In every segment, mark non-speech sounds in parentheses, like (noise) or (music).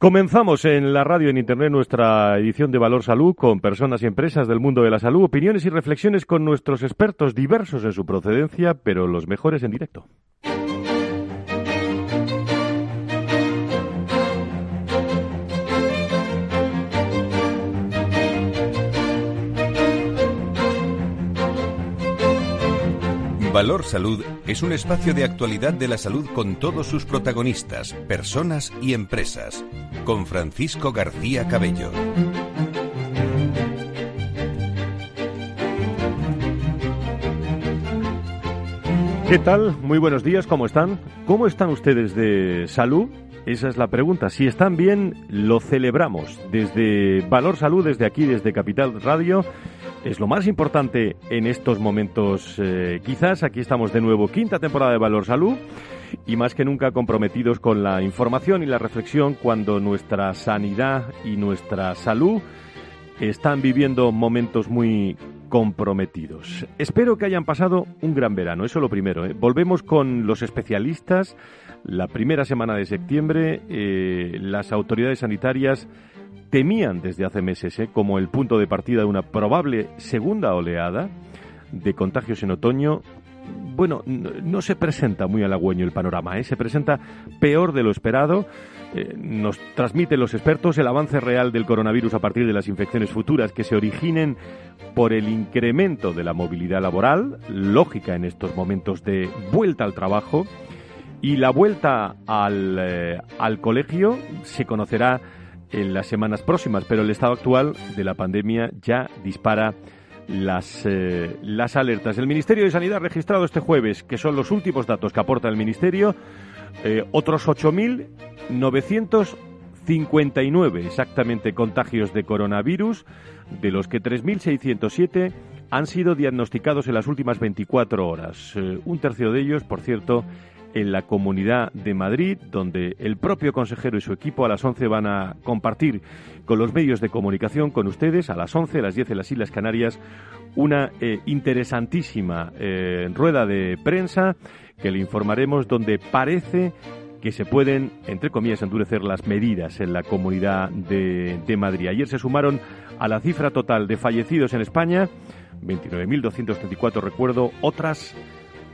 Comenzamos en la radio en Internet nuestra edición de Valor Salud con personas y empresas del mundo de la salud, opiniones y reflexiones con nuestros expertos diversos en su procedencia, pero los mejores en directo. Valor Salud es un espacio de actualidad de la salud con todos sus protagonistas, personas y empresas. Con Francisco García Cabello. ¿Qué tal? Muy buenos días, ¿cómo están? ¿Cómo están ustedes de salud? Esa es la pregunta. Si están bien, lo celebramos. Desde Valor Salud, desde aquí, desde Capital Radio es lo más importante en estos momentos. Eh, quizás aquí estamos de nuevo, quinta temporada de Valor Salud y más que nunca comprometidos con la información y la reflexión cuando nuestra sanidad y nuestra salud están viviendo momentos muy comprometidos. Espero que hayan pasado un gran verano, eso lo primero. ¿eh? Volvemos con los especialistas. La primera semana de septiembre, eh, las autoridades sanitarias temían desde hace meses ¿eh? como el punto de partida de una probable segunda oleada de contagios en otoño. Bueno, no, se presenta muy halagüeño el panorama, ¿eh? se presenta peor de lo esperado. Eh, nos transmiten los expertos el avance real del coronavirus a partir de las infecciones futuras que se originen por el incremento de la movilidad laboral, lógica en estos momentos de vuelta al trabajo, y la vuelta al, eh, al colegio se conocerá en las semanas próximas, pero el estado actual de la pandemia ya dispara las, eh, las alertas. El Ministerio de Sanidad ha registrado este jueves, que son los últimos datos que aporta el Ministerio, eh, otros 8.959 exactamente contagios de coronavirus, de los que 3.607 han sido diagnosticados en las últimas 24 horas. Eh, un tercio de ellos, por cierto, en la Comunidad de Madrid, donde el propio consejero y su equipo a las 11 van a compartir con los medios de comunicación, con ustedes, a las 11, a las 10 en las Islas Canarias, una eh, interesantísima eh, rueda de prensa que le informaremos donde parece que se pueden, entre comillas, endurecer las medidas en la Comunidad de, de Madrid. Ayer se sumaron a la cifra total de fallecidos en España, 29.234, recuerdo, otras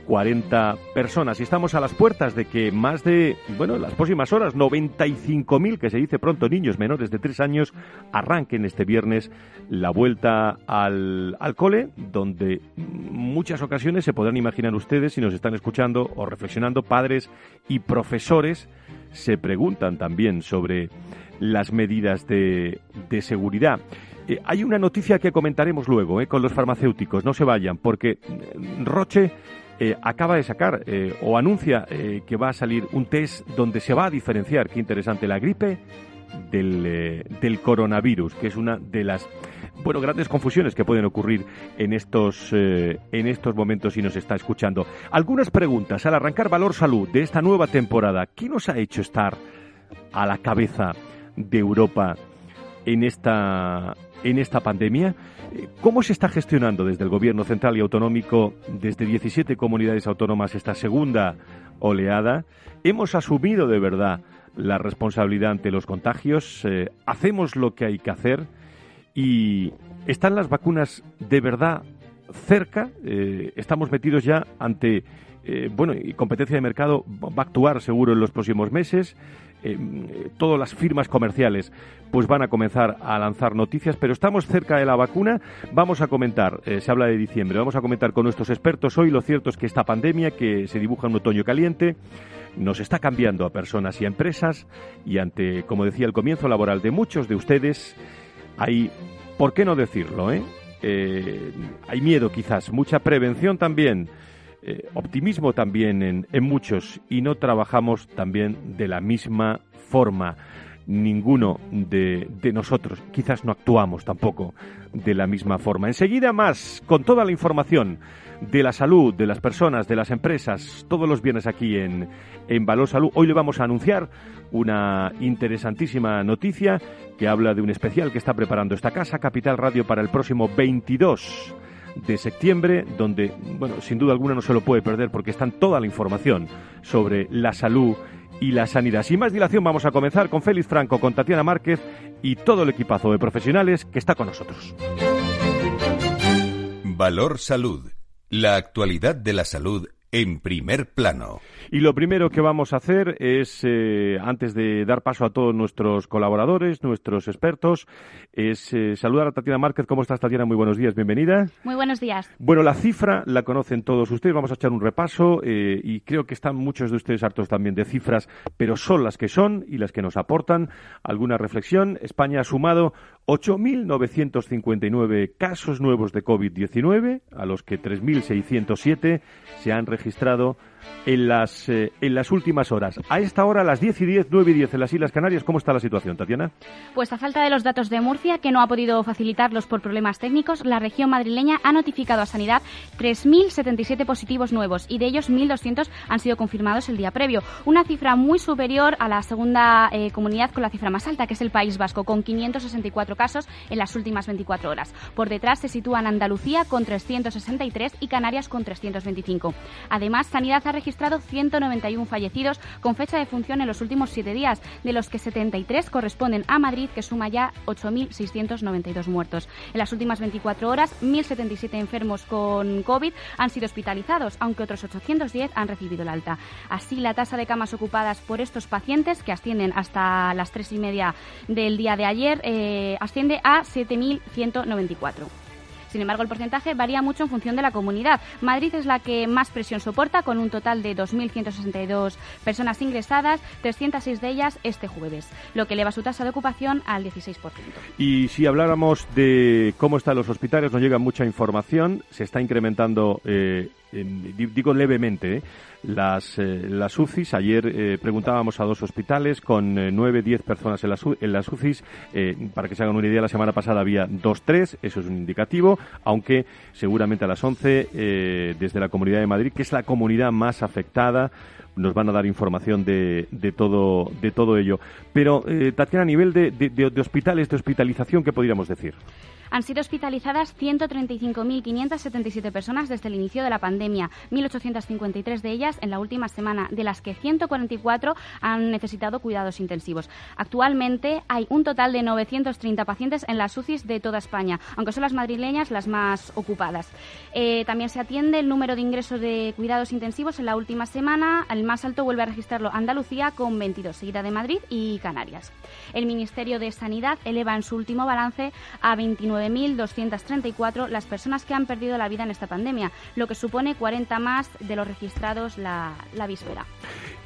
40 personas. Y estamos a las puertas de que más de, bueno, en las próximas horas, 95.000, que se dice pronto, niños menores de 3 años, arranquen este viernes la vuelta al, al cole, donde muchas ocasiones se podrán imaginar ustedes, si nos están escuchando o reflexionando, padres y profesores se preguntan también sobre las medidas de, de seguridad. Eh, hay una noticia que comentaremos luego eh, con los farmacéuticos, no se vayan, porque Roche eh, acaba de sacar eh, o anuncia eh, que va a salir un test donde se va a diferenciar, qué interesante, la gripe del, coronavirus, que es una de las bueno, grandes confusiones que pueden ocurrir en estos, en estos momentos y nos está escuchando. Algunas preguntas al arrancar Valor Salud de esta nueva temporada. ¿Qué nos ha hecho estar a la cabeza de Europa en esta, en esta pandemia? ¿Cómo se está gestionando desde el Gobierno central y autonómico, desde 17 comunidades autónomas, esta segunda oleada? ¿Hemos asumido de verdad la responsabilidad ante los contagios? Eh, ¿Hacemos lo que hay que hacer? ¿Y están las vacunas de verdad cerca? Eh, ¿Estamos metidos ya ante, eh, bueno, y competencia de mercado va a actuar seguro en los próximos meses? Eh, todas las firmas comerciales pues van a comenzar a lanzar noticias, pero estamos cerca de la vacuna. Vamos a comentar, eh, se habla de diciembre, vamos a comentar con nuestros expertos hoy. Lo cierto es que esta pandemia, que se dibuja un otoño caliente, nos está cambiando a personas y a empresas y ante, como decía, el comienzo laboral de muchos de ustedes, hay, ¿por qué no decirlo? Eh? hay miedo quizás, mucha prevención también. Eh, optimismo también en, en muchos y no trabajamos también de la misma forma ninguno de, de, nosotros. Quizás no actuamos tampoco de la misma forma. Enseguida más, con toda la información de la salud, de las personas, de las empresas, todos los viernes aquí en, en Valor Salud. Hoy le vamos a anunciar una interesantísima noticia que habla de un especial que está preparando esta casa, Capital Radio, para el próximo 22 de septiembre, donde, bueno, sin duda alguna no se lo puede perder porque está toda la información sobre la salud y la sanidad. Sin más dilación, vamos a comenzar con Félix Franco, con Tatiana Márquez y todo el equipazo de profesionales que está con nosotros. Valor Salud. La actualidad de la salud en primer plano. Y lo primero que vamos a hacer es, eh, antes de dar paso a todos nuestros colaboradores, nuestros expertos, es eh, saludar a Tatiana Márquez. ¿Cómo estás, Tatiana? Muy buenos días, bienvenida. Muy buenos días. Bueno, la cifra la conocen todos ustedes. Vamos a echar un repaso eh, y creo que están muchos de ustedes hartos también de cifras, pero son las que son y las que nos aportan alguna reflexión. España ha sumado 8.959 casos nuevos de COVID-19, a los que 3.607 se han registrado en las, eh, en las últimas horas. A esta hora, a las 10 y 10, 9 y 10 en las Islas Canarias, ¿cómo está la situación, Tatiana? Pues a falta de los datos de Murcia, que no ha podido facilitarlos por problemas técnicos, la región madrileña ha notificado a Sanidad 3.077 positivos nuevos y de ellos 1.200 han sido confirmados el día previo. Una cifra muy superior a la segunda eh, comunidad con la cifra más alta, que es el País Vasco, con 564 casos en las últimas 24 horas. Por detrás se sitúan Andalucía con 363 y Canarias con 325. Además, Sanidad ha registrado 191 fallecidos con fecha de función en los últimos siete días, de los que 73 corresponden a Madrid, que suma ya 8.692 muertos. En las últimas 24 horas, 1.077 enfermos con COVID han sido hospitalizados, aunque otros 810 han recibido el alta. Así, la tasa de camas ocupadas por estos pacientes, que ascienden hasta las tres y media del día de ayer, eh, asciende a 7.194. Sin embargo, el porcentaje varía mucho en función de la comunidad. Madrid es la que más presión soporta, con un total de 2.162 personas ingresadas, 306 de ellas este jueves, lo que eleva su tasa de ocupación al 16%. Y si habláramos de cómo están los hospitales, nos llega mucha información, se está incrementando, eh, digo levemente, ¿eh? las, eh, las UCIs. Ayer eh, preguntábamos a dos hospitales con eh, nueve, diez personas en las, en las UCIs. para que se hagan una idea, la semana pasada había dos, tres. Eso es un indicativo, aunque seguramente a las once, desde la Comunidad de Madrid, que es la comunidad más afectada, nos van a dar información de, de, todo, de todo ello. Pero, Tatiana, a nivel de, de, de hospitales, de hospitalización, ¿qué podríamos decir? Han sido hospitalizadas 135.577 personas desde el inicio de la pandemia, 1.853 de ellas en la última semana, de las que 144 han necesitado cuidados intensivos. Actualmente hay un total de 930 pacientes en las UCIs de toda España, aunque son las madrileñas las más ocupadas. Eh, también se atiende el número de ingresos de cuidados intensivos en la última semana. El más alto vuelve a registrarlo Andalucía con 22, seguida de Madrid y Canarias. El Ministerio de Sanidad eleva en su último balance a 29 9.234 las personas que han perdido la vida en esta pandemia, lo que supone 40 más de los registrados la, la víspera.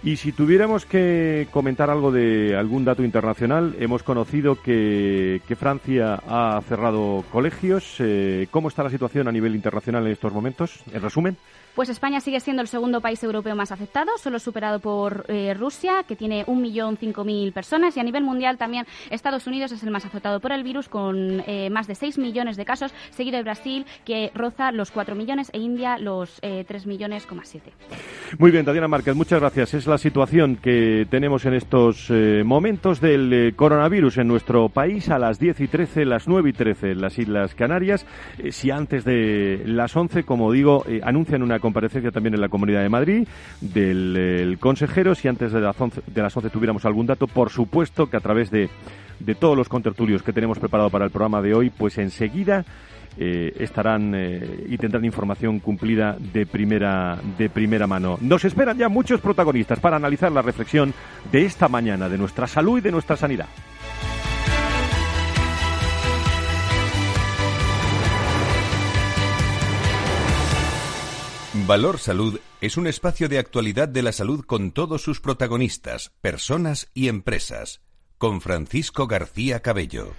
Y si tuviéramos que comentar algo de algún dato internacional, hemos conocido que, que Francia ha cerrado colegios. Eh, ¿Cómo está la situación a nivel internacional en estos momentos? En resumen. Pues España sigue siendo el segundo país europeo más afectado, solo superado por eh, Rusia, que tiene 1.005.000 personas, y a nivel mundial también Estados Unidos es el más afectado por el virus, con eh, más de 6 millones de casos, seguido de Brasil, que roza los 4 millones, e India los eh, 3 millones, 7. Muy bien, Tatiana Márquez, muchas gracias. Es la situación que tenemos en estos eh, momentos del coronavirus en nuestro país a las 10 y 13, las 9 y 13 en las Islas Canarias. si antes de las 11, como digo, anuncian una comparecencia también en la Comunidad de Madrid del consejero. Si antes de las, 11, de las 11 tuviéramos algún dato, por supuesto que a través de, de todos los contertulios que tenemos preparado para el programa de hoy, pues enseguida eh, estarán eh, y tendrán información cumplida de primera, de primera mano. Nos esperan ya muchos protagonistas para analizar la reflexión de esta mañana, de nuestra salud y de nuestra sanidad. Valor Salud es un espacio de actualidad de la salud con todos sus protagonistas, personas y empresas. Con Francisco García Cabello.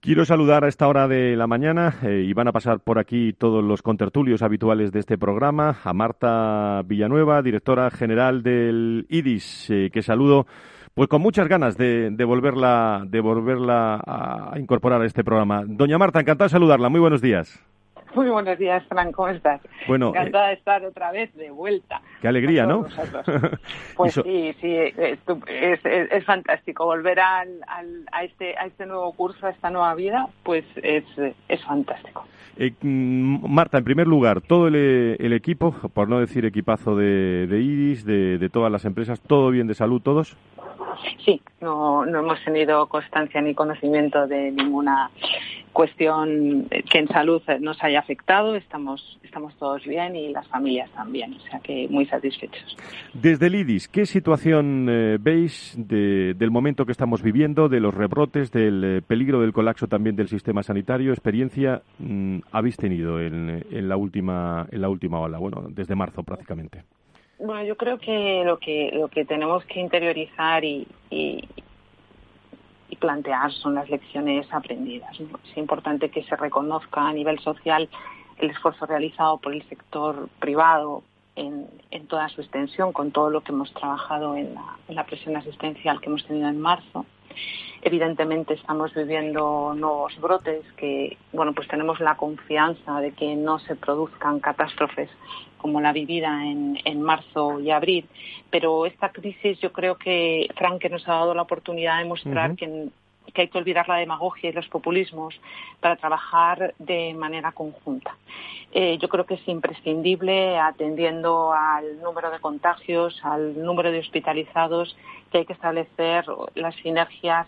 Quiero saludar a esta hora de la mañana eh, y van a pasar por aquí todos los contertulios habituales de este programa. A Marta Villanueva, directora general del IDIS, eh, que saludo pues con muchas ganas de, de, volverla, de volverla a incorporar a este programa. Doña Marta, encantado de saludarla. Muy buenos días. (laughs) Muy buenos días, Fran, ¿cómo estás? Bueno, Encantada de estar otra vez de vuelta. Qué alegría, ¿no? (laughs) Pues sí, sí, es, fantástico. Volver al, a, este, a este nuevo curso, a esta nueva vida, pues es, es fantástico. Eh, mm, Marta, en primer lugar, todo el, equipo, por no decir equipazo de, de IRIS, de, de todas las empresas, ¿todo bien de salud todos? Sí, no, no hemos tenido constancia ni conocimiento de ninguna cuestión que en salud nos haya afectado. Estamos, estamos todos bien y las familias también, o sea que muy satisfechos. Desde el IDIS, ¿qué situación eh, veis del momento que estamos viviendo, de los rebrotes, del eh, peligro del colapso también del sistema sanitario? ¿Experiencia mm, habéis tenido en, en, la última, en la última ola? Bueno, desde marzo prácticamente. Bueno, yo creo que lo que lo que tenemos que interiorizar y, y, plantear son las lecciones aprendidas. Es importante que se reconozca a nivel social el esfuerzo realizado por el sector privado en, en toda su extensión, con todo lo que hemos trabajado en la, en la presión asistencial que hemos tenido en marzo. Evidentemente estamos viviendo nuevos brotes que, bueno, pues tenemos la confianza de que no se produzcan catástrofes como la vivida en, en marzo y abril. Pero esta crisis yo creo que, Frank, nos ha dado la oportunidad de mostrar que, que hay que olvidar la demagogia y los populismos para trabajar de manera conjunta. Eh, yo creo que es imprescindible, atendiendo al número de contagios, al número de hospitalizados, que hay que establecer las sinergias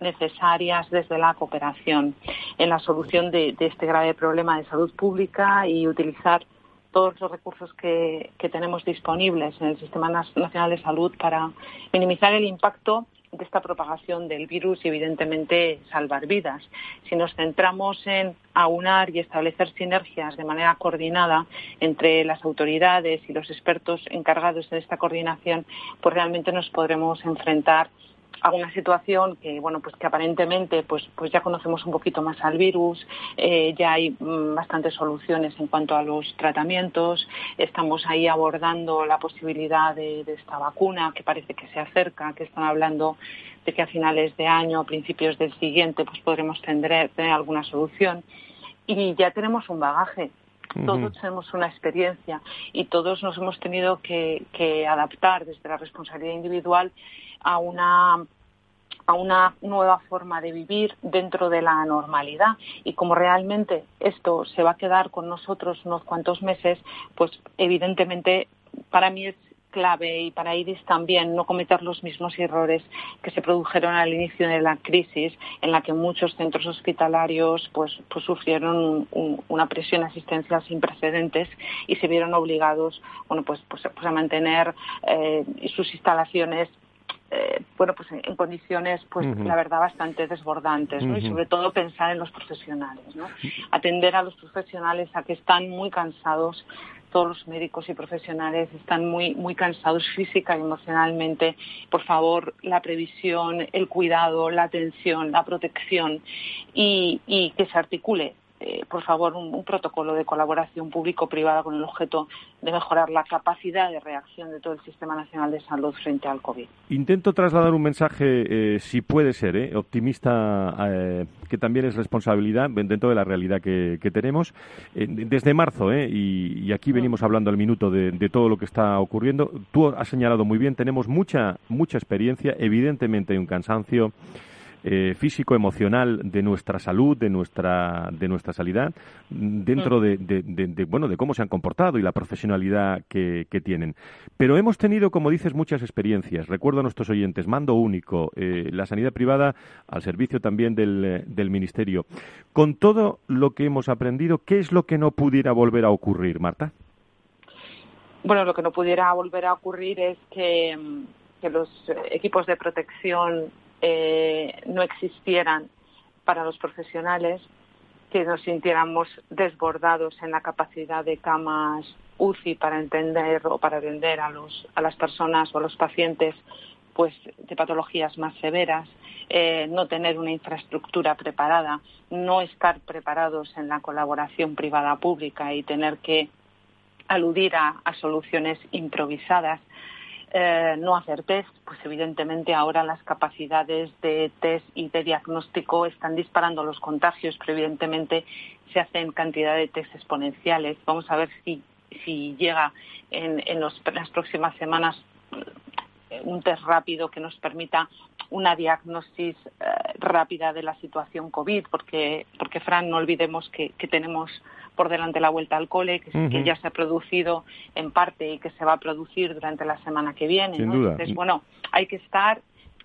necesarias desde la cooperación en la solución de, de este grave problema de salud pública y utilizar todos los recursos que, tenemos disponibles en el Sistema Nacional de Salud para minimizar el impacto de esta propagación del virus y, evidentemente, salvar vidas. Si nos centramos en aunar y establecer sinergias de manera coordinada entre las autoridades y los expertos encargados de esta coordinación, pues realmente nos podremos enfrentar a una situación que bueno pues que aparentemente pues pues ya conocemos un poquito más al virus eh, ya hay mm, bastantes soluciones en cuanto a los tratamientos estamos ahí abordando la posibilidad de, esta vacuna que parece que se acerca que están hablando de que a finales de año o principios del siguiente pues podremos tener, tener alguna solución. Y ya tenemos un bagaje todos tenemos una experiencia y todos nos hemos tenido que, adaptar desde la responsabilidad individual a una a una nueva forma de vivir dentro de la normalidad. Y como realmente esto se va a quedar con nosotros unos cuantos meses, pues evidentemente para mí es clave y para Iris también no cometer los mismos errores que se produjeron al inicio de la crisis en la que muchos centros hospitalarios pues, pues sufrieron una presión asistencial sin precedentes y se vieron obligados bueno pues, pues, pues a mantener eh, sus instalaciones eh, bueno, pues en, condiciones, pues la verdad, bastante desbordantes, ¿no? Y sobre todo pensar en los profesionales, ¿no? Atender a los profesionales a que están muy cansados, todos los médicos y profesionales están muy, muy cansados física y emocionalmente. Por favor, la previsión, el cuidado, la atención, la protección y, y que se articule eh, por favor, un, protocolo de colaboración público-privada con el objeto de mejorar la capacidad de reacción de todo el Sistema Nacional de Salud frente al COVID. Intento trasladar un mensaje, eh, si puede ser, eh, optimista, que también es responsabilidad dentro de la realidad que, tenemos. desde marzo, y, y, aquí venimos hablando al minuto de, de, todo lo que está ocurriendo, tú has señalado muy bien, tenemos mucha, mucha experiencia, evidentemente hay un cansancio. Eh, físico, emocional de nuestra salud, de nuestra, de nuestra salida, dentro mm. de, bueno, de cómo se han comportado y la profesionalidad que, tienen. Pero hemos tenido, como dices, muchas experiencias. Recuerdo a nuestros oyentes, mando único, eh, la sanidad privada al servicio también del, del Ministerio. Con todo lo que hemos aprendido, ¿qué es lo que no pudiera volver a ocurrir, Marta? Bueno, lo que no pudiera volver a ocurrir es que, que los equipos de protección eh, no existieran para los profesionales, que nos sintiéramos desbordados en la capacidad de camas UCI para entender o para atender a, los, a las personas o a los pacientes pues de patologías más severas, eh, no tener una infraestructura preparada, no estar preparados en la colaboración privada pública y tener que aludir a soluciones improvisadas eh, no hacer test, pues evidentemente ahora las capacidades de test y de diagnóstico están disparando los contagios, pero evidentemente se hacen cantidad de test exponenciales. Vamos a ver si, si llega en, en las próximas semanas un test rápido que nos permita una diagnosis eh, rápida de la situación COVID, porque, porque Fran, no olvidemos que, tenemos por delante la vuelta al cole, que, ya se ha producido en parte y que se va a producir durante la semana que viene. Entonces, bueno, hay que estar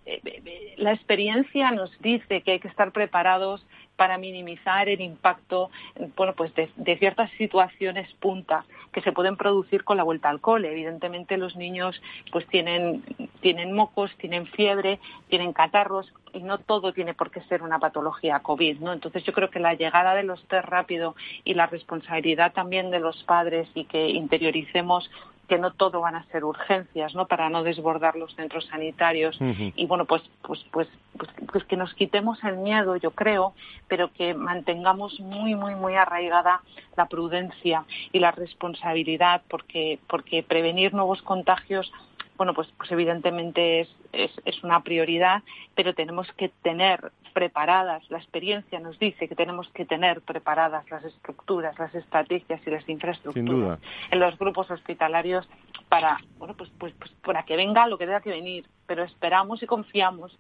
eh, eh, la experiencia nos dice que hay que estar preparados para minimizar el impacto bueno, pues de, ciertas situaciones punta que se pueden producir con la vuelta al cole. Evidentemente los niños pues tienen, tienen mocos, tienen fiebre, tienen catarros y no todo tiene por qué ser una patología COVID, ¿no? Entonces yo creo que la llegada de los test rápido y la responsabilidad también de los padres y que interioricemos que no todo van a ser urgencias, ¿no? Para no desbordar los centros sanitarios y bueno, pues, pues, pues, pues, pues, que nos quitemos el miedo, yo creo, pero que mantengamos muy, muy, muy arraigada la prudencia y la responsabilidad, porque, porque prevenir nuevos contagios bueno, pues, pues evidentemente es, es, es, una prioridad, pero tenemos que tener preparadas, la experiencia nos dice que tenemos que tener preparadas las estructuras, las estrategias y las infraestructuras en los grupos hospitalarios para, bueno, pues, pues, pues para que venga lo que tenga que venir, pero esperamos y confiamos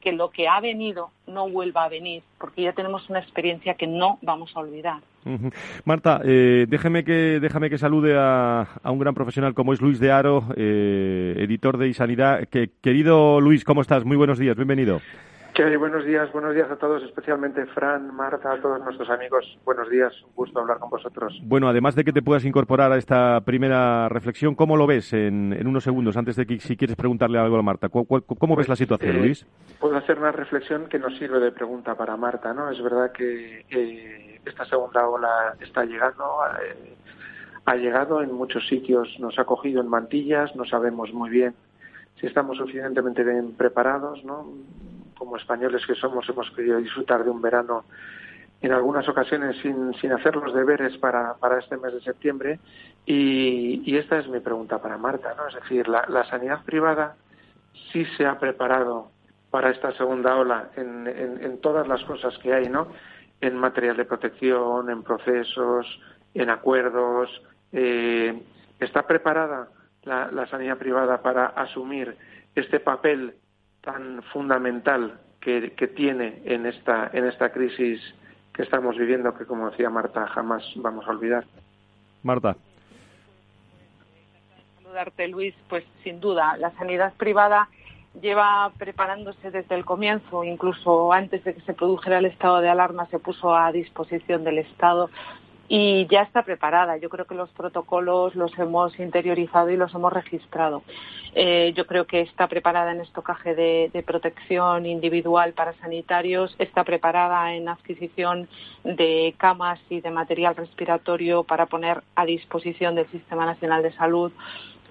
que lo que ha venido no vuelva a venir, porque ya tenemos una experiencia que no vamos a olvidar. Marta, eh, déjeme que, déjame que salude a, un gran profesional como es Luis de Aro, eh, editor de Isanidad. Que, querido Luis, ¿cómo estás? Muy buenos días, bienvenido buenos días, buenos días a todos, especialmente Fran, Marta, a todos nuestros amigos. Buenos días, un gusto hablar con vosotros. Bueno, además de que te puedas incorporar a esta primera reflexión, ¿cómo lo ves en, unos segundos, antes de que si quieres preguntarle algo a Marta? ¿Cómo, ves la situación, eh, Luis? Puedo hacer una reflexión que nos sirve de pregunta para Marta, ¿no? Es verdad que eh, esta segunda ola está llegando, eh, ha llegado en muchos sitios, nos ha cogido en mantillas, no sabemos muy bien si estamos suficientemente bien preparados, ¿no? Como españoles que somos, hemos querido disfrutar de un verano en algunas ocasiones sin, sin hacer los deberes para, para este mes de septiembre. Y, y, esta es mi pregunta para Marta, ¿no? Es decir, la, sanidad privada sí se ha preparado para esta segunda ola en, en, todas las cosas que hay, ¿no? En material de protección, en procesos, en acuerdos. Eh, ¿Está preparada la sanidad privada para asumir este papel tan fundamental que, tiene en esta, en esta crisis que estamos viviendo, que como decía Marta, jamás vamos a olvidar. Marta. Saludarte, Luis. Pues sin duda, la sanidad privada lleva preparándose desde el comienzo, incluso antes de que se produjera el estado de alarma, se puso a disposición del Estado y ya está preparada. Yo creo que los protocolos los hemos interiorizado y los hemos registrado. Eh, yo creo que está preparada en estocaje de, protección individual para sanitarios, está preparada en adquisición de camas y de material respiratorio para poner a disposición del Sistema Nacional de Salud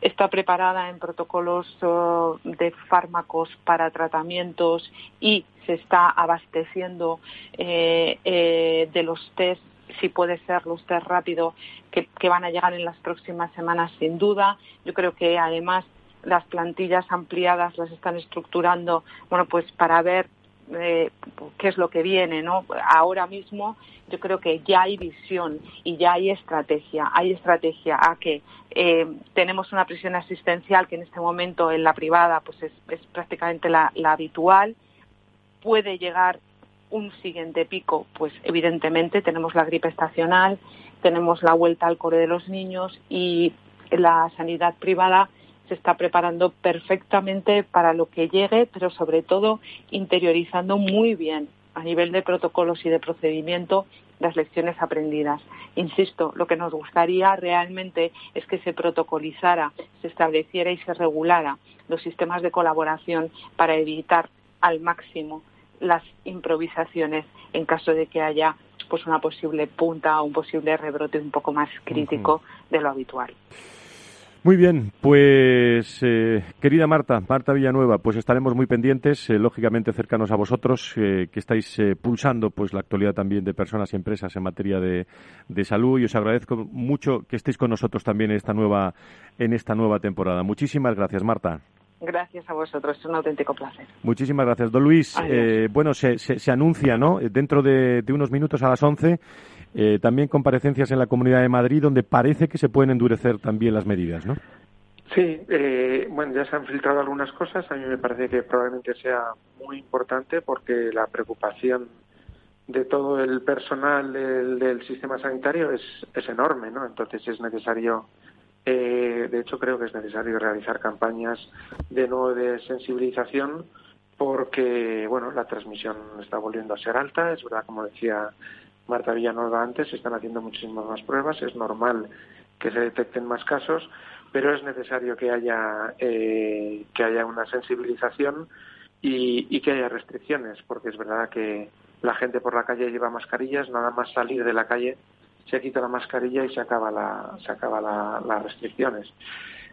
está preparada en protocolos oh, de fármacos para tratamientos y se está abasteciendo eh, eh, de los test si puede ser los rápido que, van a llegar en las próximas semanas sin duda. Yo creo que además las plantillas ampliadas las están estructurando, bueno, pues para ver eh, qué es lo que viene, ¿no? Ahora mismo yo creo que ya hay visión y ya hay estrategia. Hay estrategia a que eh, tenemos una prisión asistencial que en este momento en la privada pues es, prácticamente la habitual. Puede llegar un siguiente pico, pues evidentemente tenemos la gripe estacional, tenemos la vuelta al core de los niños y la sanidad privada se está preparando perfectamente para lo que llegue, pero sobre todo interiorizando muy bien a nivel de protocolos y de procedimiento las lecciones aprendidas. Insisto, lo que nos gustaría realmente es que se protocolizara, se estableciera y se regulara los sistemas de colaboración para evitar al máximo las improvisaciones en caso de que haya pues una posible punta o un posible rebrote un poco más crítico de lo habitual. Muy bien, pues eh, querida Marta, Marta Villanueva, pues estaremos muy pendientes, eh, lógicamente cercanos a vosotros, eh, que estáis pulsando pues la actualidad también de personas y empresas en materia de, salud y os agradezco mucho que estéis con nosotros también en esta nueva en esta nueva temporada. Muchísimas gracias, Marta. Gracias a vosotros, es un auténtico placer. Muchísimas gracias. Don Luis, bueno, se, se, anuncia, ¿no? Dentro de, de unos minutos a las 11 eh, también comparecencias en la Comunidad de Madrid donde parece que se pueden endurecer también las medidas, ¿no? Sí, eh, bueno, ya se han filtrado algunas cosas. A mí me parece que probablemente sea muy importante porque la preocupación de todo el personal del, sistema sanitario es, es, enorme, ¿no? Entonces es necesario, eh, de hecho creo que es necesario realizar campañas de nuevo de sensibilización porque, bueno, la transmisión está volviendo a ser alta. Es verdad, como decía Marta Villanueva antes, se están haciendo muchísimas más pruebas, es normal que se detecten más casos, pero es necesario que haya, eh, que haya una sensibilización y, que haya restricciones, porque es verdad que la gente por la calle lleva mascarillas, nada más salir de la calle se quita la mascarilla y se acaba la, se acaba las restricciones.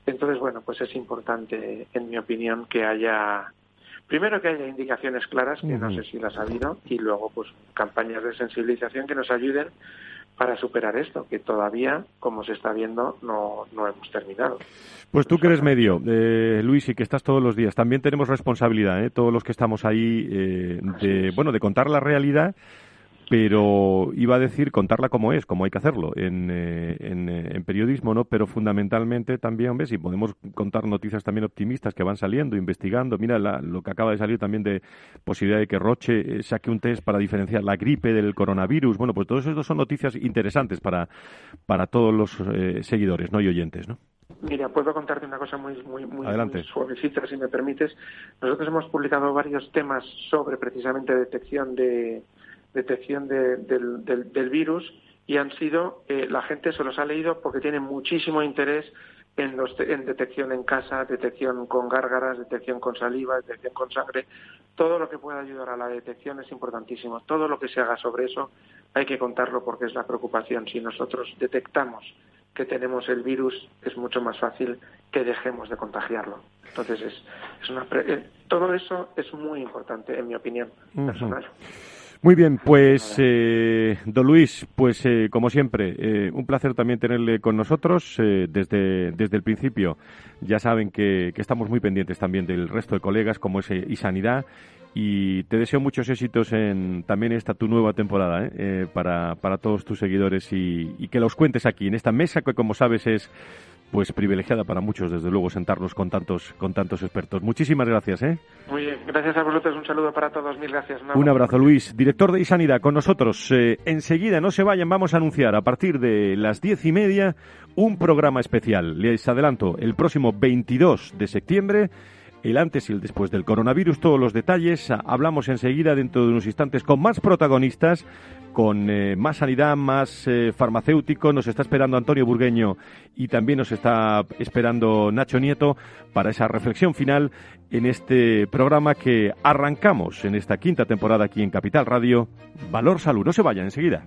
Entonces, bueno, pues es importante, en mi opinión, que haya Primero que haya indicaciones claras, que no sé si las ha habido, y luego pues campañas de sensibilización que nos ayuden para superar esto, que todavía, como se está viendo, no, no hemos terminado. Pues tú que eres medio, eh, Luis, y que estás todos los días, también tenemos responsabilidad, ¿eh? todos los que estamos ahí, eh, de, bueno, de contar la realidad pero iba a decir contarla como es, como hay que hacerlo en, eh, eh, en, periodismo, ¿no? Pero fundamentalmente también, hombre, si podemos contar noticias también optimistas que van saliendo, investigando. Mira lo que acaba de salir también de posibilidad de que Roche eh, saque un test para diferenciar la gripe del coronavirus. Bueno, pues todos estos son noticias interesantes para, para todos los seguidores, ¿no? Y oyentes, ¿no? Mira, puedo contarte una cosa muy, muy, muy, muy, suavecita, si me permites. Nosotros hemos publicado varios temas sobre precisamente detección de detección del, virus y han sido, eh, la gente se los ha leído porque tiene muchísimo interés en, los, en detección en casa, detección con gárgaras, detección con saliva, detección con sangre. Todo lo que pueda ayudar a la detección es importantísimo. Todo lo que se haga sobre eso hay que contarlo porque es la preocupación. Si nosotros detectamos que tenemos el virus, es mucho más fácil que dejemos de contagiarlo. Entonces, es, es una eh, todo eso es muy importante, en mi opinión personal. Muy bien, pues eh, don Luis, pues eh, como siempre, eh, un placer también tenerle con nosotros desde, desde el principio. Ya saben que, que, estamos muy pendientes también del resto de colegas como es y Sanidad y te deseo muchos éxitos en también esta tu nueva temporada para, para todos tus seguidores y, y que los cuentes aquí en esta mesa que como sabes es pues privilegiada para muchos, desde luego, sentarnos con tantos, con tantos expertos. Muchísimas gracias. ¿eh? Muy bien, gracias a vosotros, un saludo para todos, mil gracias. Un abrazo, Luis, director de iSanidad, con nosotros. Eh, enseguida, no se vayan, vamos a anunciar a partir de las diez y media un programa especial. Les adelanto, el próximo 22 de septiembre el antes y el después del coronavirus, todos los detalles. Hablamos enseguida dentro de unos instantes con más protagonistas, con eh, más sanidad, más eh, farmacéutico. Nos está esperando Antonio Burgueño y también nos está esperando Nacho Nieto para esa reflexión final en este programa que arrancamos en esta quinta temporada aquí en Capital Radio. Valor Salud. No se vayan enseguida.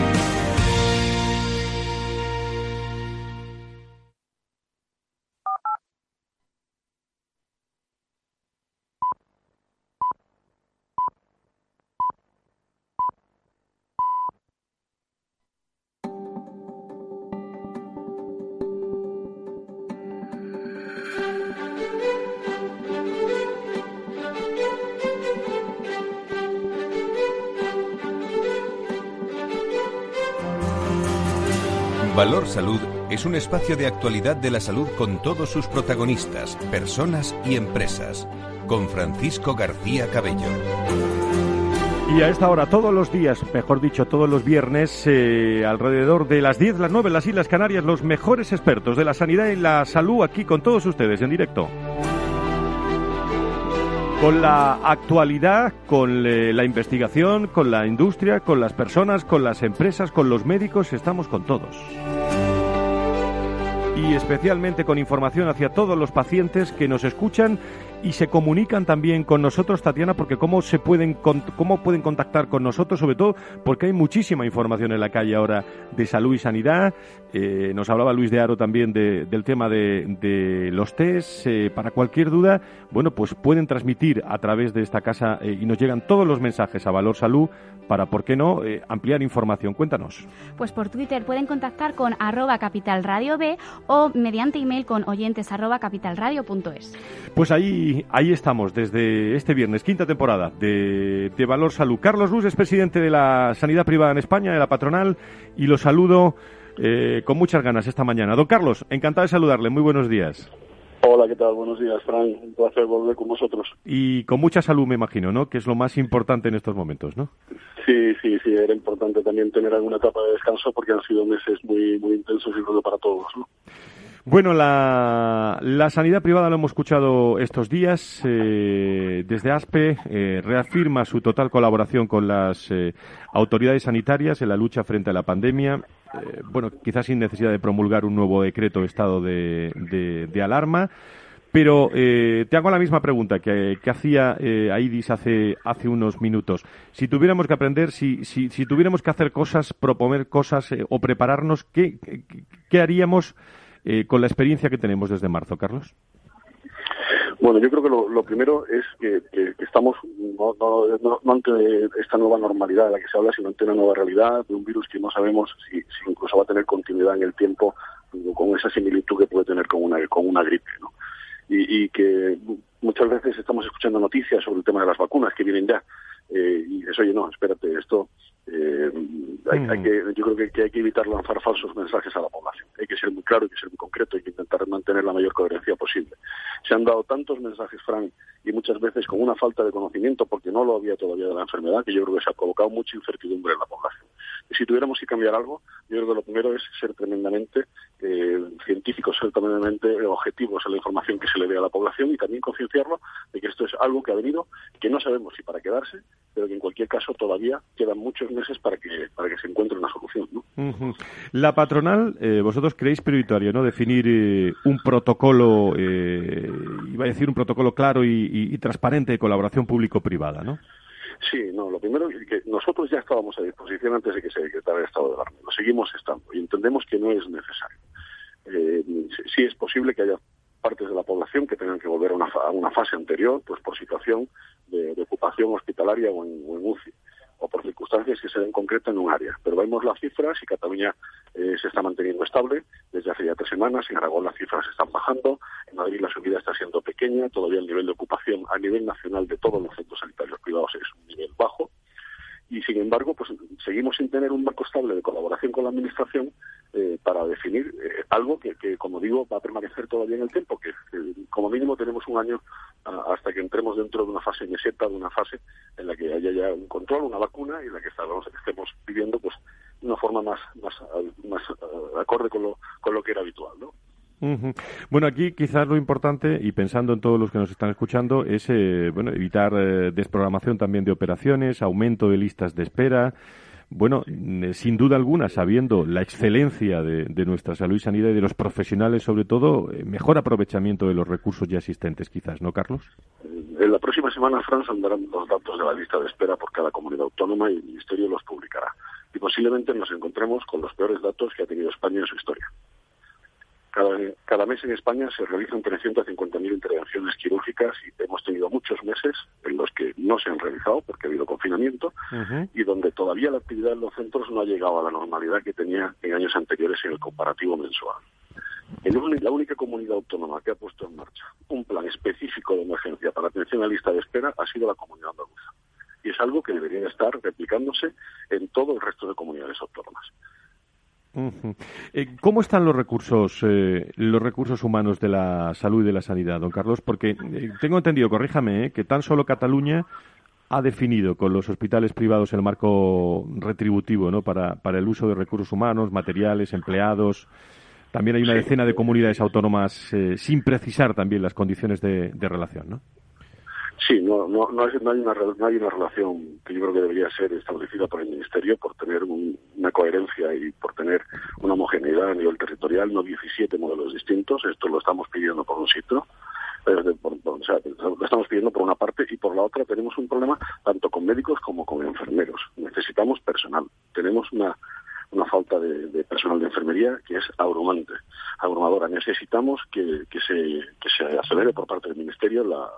Valor Salud es un espacio de actualidad de la salud con todos sus protagonistas, personas y empresas. Con Francisco García Cabello. Y a esta hora, todos los días, mejor dicho, todos los viernes, eh, alrededor de las 10, las 9, las Islas Canarias, los mejores expertos de la sanidad y la salud aquí con todos ustedes en directo. Con la actualidad, con eh, la investigación, con la industria, con las personas, con las empresas, con los médicos, estamos con todos y especialmente con información hacia todos los pacientes que nos escuchan y se comunican también con nosotros, Tatiana, porque cómo se pueden cómo pueden contactar con nosotros, sobre todo porque hay muchísima información en la calle ahora de salud y sanidad. Eh, nos hablaba Luis de Aro también del tema de, los test. Eh, para cualquier duda, bueno, pues pueden transmitir a través de esta casa eh, y nos llegan todos los mensajes a Valor Salud para, ¿por qué no?, ampliar información. Cuéntanos. Pues por Twitter pueden contactar con arroba capitalradio B o mediante email con oyentes arroba capitalradio.es. Pues ahí, ahí estamos desde este viernes, quinta temporada de, de Valor Salud. Carlos Luz es presidente de la Sanidad Privada en España, de la patronal, y lo saludo eh, con muchas ganas esta mañana. Don Carlos, encantado de saludarle. Muy buenos días. Hola, ¿qué tal? Buenos días, Fran. Un placer volver con vosotros. Y con mucha salud, me imagino, ¿no? Que es lo más importante en estos momentos, ¿no? Sí, sí, sí. Era importante también tener alguna etapa de descanso porque han sido meses muy, muy intensos y creo para todos, ¿no? Bueno, la, sanidad privada lo hemos escuchado estos días. Eh, desde ASPE eh, reafirma su total colaboración con las eh, autoridades sanitarias en la lucha frente a la pandemia. bueno, quizás sin necesidad de promulgar un nuevo decreto de estado de, alarma. Pero te hago la misma pregunta que, hacía Aidis hace, hace unos minutos. Si tuviéramos que aprender, si, si, si tuviéramos que hacer cosas, proponer cosas o prepararnos, ¿qué, qué haríamos? Eh, con la experiencia que tenemos desde marzo, Carlos? Bueno, yo creo que lo, primero es que, estamos no, ante esta nueva normalidad de la que se habla, sino ante una nueva realidad de un virus que no sabemos si, incluso va a tener continuidad en el tiempo con esa similitud que puede tener con una, con una gripe. ¿no? Y, y que muchas veces estamos escuchando noticias sobre el tema de las vacunas que vienen ya. Eh, y eso, oye, no, espérate, esto eh, hay, mm. que, yo creo que, hay que evitar lanzar falsos mensajes a la población. Hay que ser muy claro, hay que ser muy concreto, hay que intentar mantener la mayor coherencia posible. Se han dado tantos mensajes, Frank, y muchas veces con una falta de conocimiento, porque no lo había todavía de la enfermedad, que yo creo que se ha provocado mucha incertidumbre en la población. Y si tuviéramos que cambiar algo, yo creo que lo primero es ser tremendamente eh, científicos, ser tremendamente objetivos en la información que se le dé a la población y también concienciarlo de que esto es algo que ha venido, que no sabemos si para quedarse, pero que en cualquier caso todavía quedan muchos meses para que, para que se encuentre una solución. La patronal, eh, vosotros creéis prioritario ¿no? definir eh, un protocolo, eh, iba a decir un protocolo claro y, transparente de colaboración público-privada, ¿no? Sí, no, lo primero es que nosotros ya estábamos a disposición antes de que se decretara el estado de alarma. Lo seguimos estando y entendemos que no es necesario. Eh, sí es posible que haya partes de la población que tengan que volver a una, a una fase anterior, pues por situación de, ocupación hospitalaria o en, UCI, o por circunstancias que se den concretas en un área. Pero vemos las cifras y Cataluña eh, se está manteniendo estable desde hace ya tres semanas. En Aragón las cifras están bajando. En Madrid la subida está siendo pequeña. Todavía el nivel de ocupación a nivel nacional de todos los centros sanitarios privados es un nivel bajo. Y sin embargo, pues seguimos sin tener un marco estable de colaboración con la Administración eh, para definir eh, algo que, como digo, va a permanecer todavía en el tiempo, que, como mínimo tenemos un año hasta que entremos dentro de una fase meseta, de una fase en la que haya ya un control, una vacuna y en la que estamos, estemos viviendo pues una forma más más, más acorde con lo, con lo que era habitual, ¿no? Bueno, aquí quizás lo importante, y pensando en todos los que nos están escuchando, es eh, bueno, evitar eh, desprogramación también de operaciones, aumento de listas de espera. Bueno, sin duda alguna, sabiendo la excelencia de, nuestra salud y sanidad y de los profesionales, sobre todo, eh, mejor aprovechamiento de los recursos ya existentes, quizás, ¿no, Carlos? En la próxima semana, Francia andarán los datos de la lista de espera por cada comunidad autónoma y el Ministerio los publicará. Y posiblemente nos encontremos con los peores datos que ha tenido España en su historia. Cada, mes en España se realizan 350.000 intervenciones quirúrgicas y hemos tenido muchos meses en los que no se han realizado porque ha habido confinamiento y donde todavía la actividad en los centros no ha llegado a la normalidad que tenía en años anteriores en el comparativo mensual. la única comunidad autónoma que ha puesto en marcha un plan específico de emergencia para atención a lista de espera ha sido la comunidad andaluza. Y es algo que debería estar replicándose en todo el resto de comunidades autónomas. Eh, ¿Cómo están los recursos, eh, los recursos humanos de la salud y de la sanidad, don Carlos? Porque eh, tengo entendido, corríjame, que tan solo Cataluña ha definido con los hospitales privados el marco retributivo ¿no? para, para el uso de recursos humanos, materiales, empleados. También hay una decena de comunidades autónomas sin precisar también las condiciones de, de relación, ¿no? Sí, no, no, no, hay, una, no hay una relación que yo creo que debería ser establecida por el Ministerio por tener una coherencia y por tener una homogeneidad a nivel territorial, no 17 modelos distintos. Esto lo estamos pidiendo por un sitio. o sea, lo estamos pidiendo por una parte y por la otra tenemos un problema tanto con médicos como con enfermeros. Necesitamos personal. Tenemos una, una falta de, de, personal de enfermería que es abrumante, abrumadora. Necesitamos que, que, se, que se acelere por parte del Ministerio la,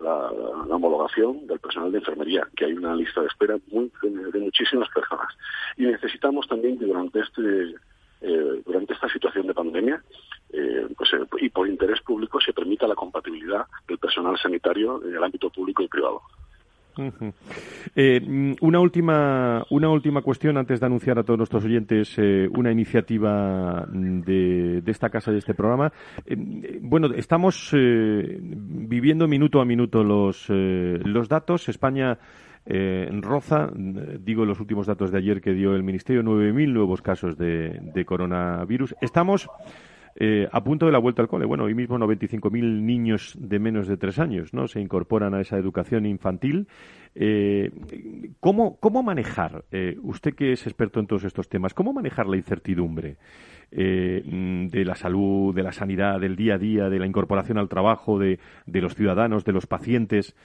la, homologación del personal de enfermería, que hay una lista de espera muy, de, muchísimas personas. Y necesitamos también que durante este eh, durante esta situación de pandemia eh, pues, eh, y por interés público se permita la compatibilidad del personal sanitario en el ámbito público y privado. Eh, mm, una última una última cuestión antes de anunciar a todos nuestros oyentes eh, una iniciativa de, esta casa de este programa. Eh, bueno, estamos viviendo minuto a minuto los los datos. España roza, digo los últimos datos de ayer que dio el Ministerio, 9.000 nuevos casos de coronavirus. Estamos eh, a punto de la vuelta al cole. Bueno, hoy mismo 95.000 niños de menos de tres años ¿no? se incorporan a esa educación infantil. Eh, ¿cómo, ¿Cómo manejar, eh, usted que es experto en todos estos temas, cómo manejar la incertidumbre de la salud, de la sanidad, del día a día, de la incorporación al trabajo de, de los ciudadanos, de los pacientes?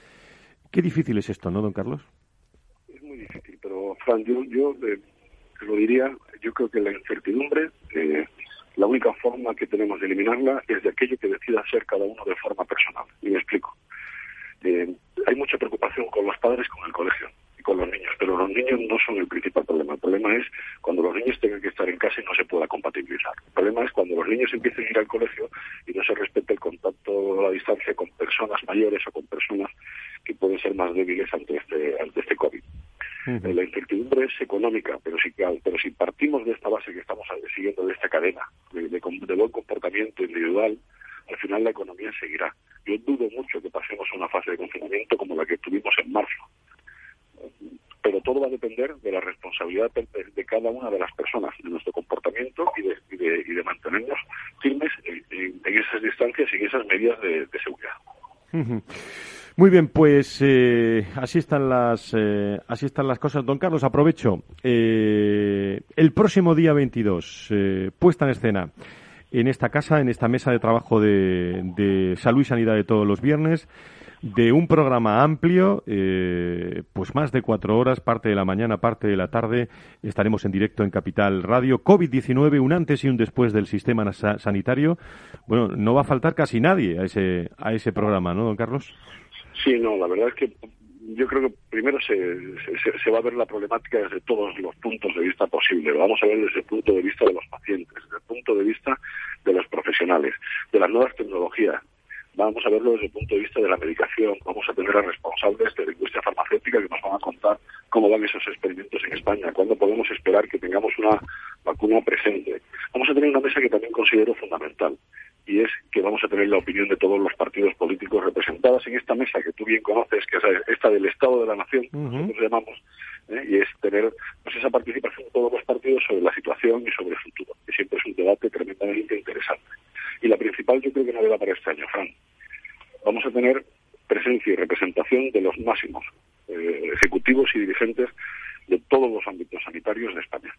Qué difícil es esto, ¿no, don Carlos? Es muy difícil, pero Fran, yo, yo lo diría, yo creo que la incertidumbre la única forma que tenemos de eliminarla es de aquello que decida hacer cada uno de forma personal. Y me explico. Eh, hay mucha preocupación con los padres, con el colegio y con los niños, pero los niños no son el principal problema. El problema es cuando los niños tengan que estar en casa y no se pueda compatibilizar. El problema es cuando los niños empiecen a ir al colegio y no se respete el contacto a la distancia con personas mayores o con personas que pueden ser más débiles ante este, ante este COVID. La incertidumbre es económica, pero si, pero si partimos de esta base que estamos siguiendo, de esta cadena de, de, buen comportamiento individual, al final la economía seguirá. Yo dudo mucho que pasemos a una fase de confinamiento como la que tuvimos en marzo. Pero todo va a depender de la responsabilidad de, cada una de las personas, de nuestro comportamiento y de, y de, mantenernos firmes en, esas distancias y en esas medidas de, seguridad. Muy bien, pues eh, así están las eh, así están las cosas. Don Carlos, aprovecho. Eh, el próximo día 22, puesta en escena en esta casa, en esta mesa de trabajo de, salud y sanidad de todos los viernes, de un programa amplio, pues más de cuatro horas, parte de la mañana, parte de la tarde, estaremos en directo en Capital Radio. COVID-19, un antes y un después del sistema sanitario. Bueno, no va a faltar casi nadie a ese, a ese programa, ¿no, don Carlos? Sí, no, la verdad es que yo creo que primero se, se, va a ver la problemática desde todos los puntos de vista posibles. Lo vamos a ver desde el punto de vista de los pacientes, desde el punto de vista de los profesionales, de las nuevas tecnologías. Vamos a verlo desde el punto de vista de la medicación. Vamos a tener a responsables de la industria farmacéutica que nos van a contar cómo van esos experimentos en España, cuándo podemos esperar que tengamos una vacuna presente. Vamos a tener una mesa que también considero fundamental y es que vamos a tener la opinión de todos los partidos políticos representados en esta mesa que tú bien conoces, que es esta del Estado de la Nación, nosotros llamamos, ¿eh? y es tener pues, esa participación de todos los partidos sobre la situación y sobre el futuro, que siempre es un debate tremendamente interesante. Y la principal yo creo que no para este año, Fran. Vamos a tener presencia y representación de los máximos eh, ejecutivos y dirigentes de todos los ámbitos sanitarios de España.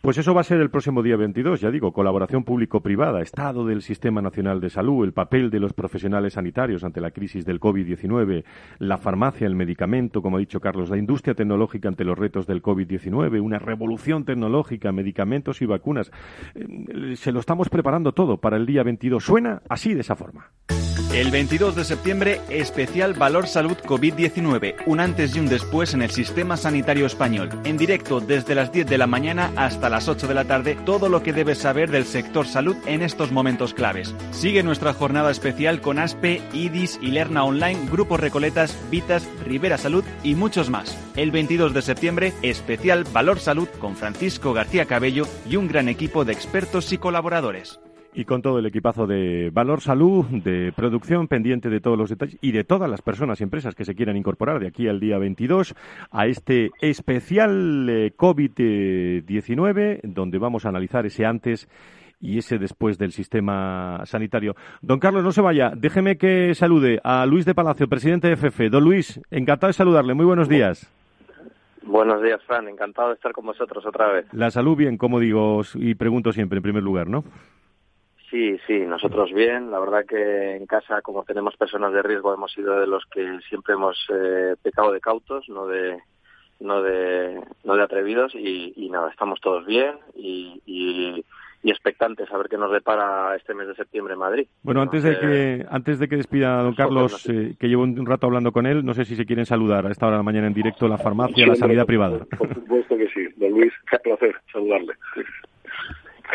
Pues eso va a ser el próximo día 22, ya digo, colaboración público-privada, estado del Sistema Nacional de Salud, el papel de los profesionales sanitarios ante la crisis del COVID-19, la farmacia, el medicamento, como ha dicho Carlos, la industria tecnológica ante los retos del COVID-19, una revolución tecnológica, medicamentos y vacunas. Eh, se lo estamos preparando todo para el día 22. Suena así de esa forma. El 22 de septiembre, especial Valor Salud COVID-19, un antes y un después en el sistema sanitario español. En directo desde las 10 de la mañana hasta las 8 de la tarde, todo lo que debes saber del sector salud en estos momentos claves. Sigue nuestra jornada especial con ASPE, IDIS, Lerna Online, Grupos Recoletas, Vitas, Rivera Salud y muchos más. El 22 de septiembre, especial Valor Salud con Francisco García Cabello y un gran equipo de expertos y colaboradores y con todo el equipazo de Valor Salud, de producción pendiente de todos los detalles y de todas las personas y empresas que se quieran incorporar de aquí al día 22 a este especial eh, COVID-19 donde vamos a analizar ese antes y ese después del sistema sanitario. Don Carlos, no se vaya. Déjeme que salude a Luis de Palacio, presidente de FF. Don Luis, encantado de saludarle. Muy buenos días. Buenos días, Fran. Encantado de estar con vosotros otra vez. La salud bien, como digo, y pregunto siempre en primer lugar, ¿no? Sí, sí, nosotros bien. La verdad que en casa, como tenemos personas de riesgo, hemos sido de los que siempre hemos eh, pecado de cautos, no de no de no de atrevidos y, nada, estamos todos bien y, y, expectantes a ver qué nos depara este mes de septiembre en Madrid. Bueno, antes de que antes de que despida a don Carlos, eh, que llevo un rato hablando con él, no sé si se quieren saludar a esta hora de la mañana en directo la farmacia, la sanidad privada. Por supuesto que sí, don Luis, qué placer saludarle.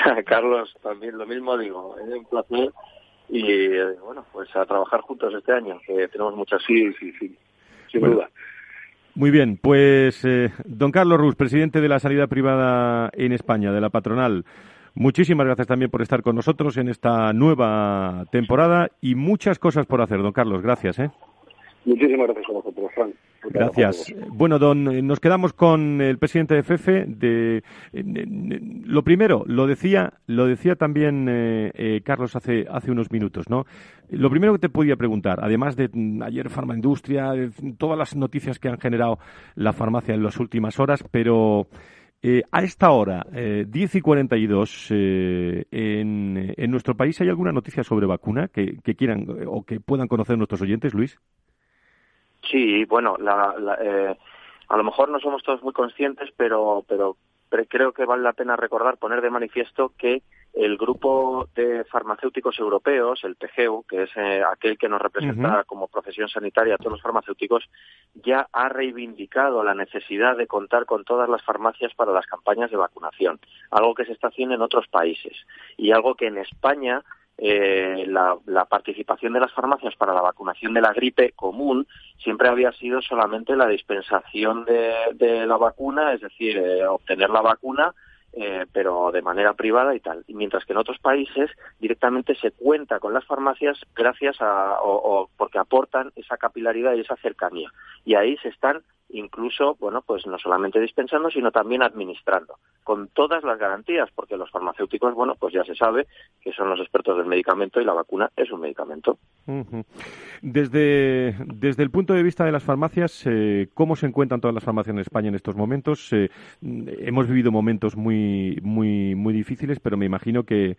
(laughs) Carlos, también lo mismo digo, es un placer y bueno, pues a trabajar juntos este año, que tenemos muchas sí, sí, sí, sin duda. Muy bien, pues eh, don Carlos Rus, presidente de la sanidad privada en España, de la patronal. Muchísimas gracias también por estar con nosotros en esta nueva temporada y muchas cosas por hacer, don Carlos. Gracias. ¿eh? Muchísimas gracias a vosotros, Frank. Gracias. Bueno, don, eh, nos quedamos con el presidente de FEFE. De, lo primero, lo decía, lo decía también eh, eh, Carlos hace, hace unos minutos, ¿no? Lo primero que te podía preguntar, además de mm, ayer Farmaindustria, de todas las noticias que han generado la farmacia en las últimas horas, pero a esta hora, eh, 10 y 42, eh, en, en nuestro país, ¿hay alguna noticia sobre vacuna que, que quieran o que puedan conocer nuestros oyentes, Luis? Sí, bueno, la, eh, a lo mejor no somos todos muy conscientes, pero, pero creo que vale la pena recordar, poner de manifiesto que el grupo de farmacéuticos europeos, el PGEU, que es eh, aquel que nos representa como profesión sanitaria a todos los farmacéuticos, ya ha reivindicado la necesidad de contar con todas las farmacias para las campañas de vacunación, algo que se está haciendo en otros países. Y algo que en España eh, la, participación de las farmacias para la vacunación de la gripe común siempre había sido solamente la dispensación de, la vacuna, es decir, eh, obtener la vacuna eh, pero de manera privada y tal. Mientras que en otros países directamente se cuenta con las farmacias gracias a o, porque aportan esa capilaridad y esa cercanía. Y ahí se están incluso, bueno, pues no solamente dispensando, sino también administrando, con todas las garantías, porque los farmacéuticos, bueno, pues ya se sabe que son los expertos del medicamento y la vacuna es un medicamento. Desde, desde el punto de vista de las farmacias, eh, ¿cómo se encuentran todas las farmacias en España en estos momentos? Eh, hemos vivido momentos muy, muy, muy difíciles, pero me imagino que,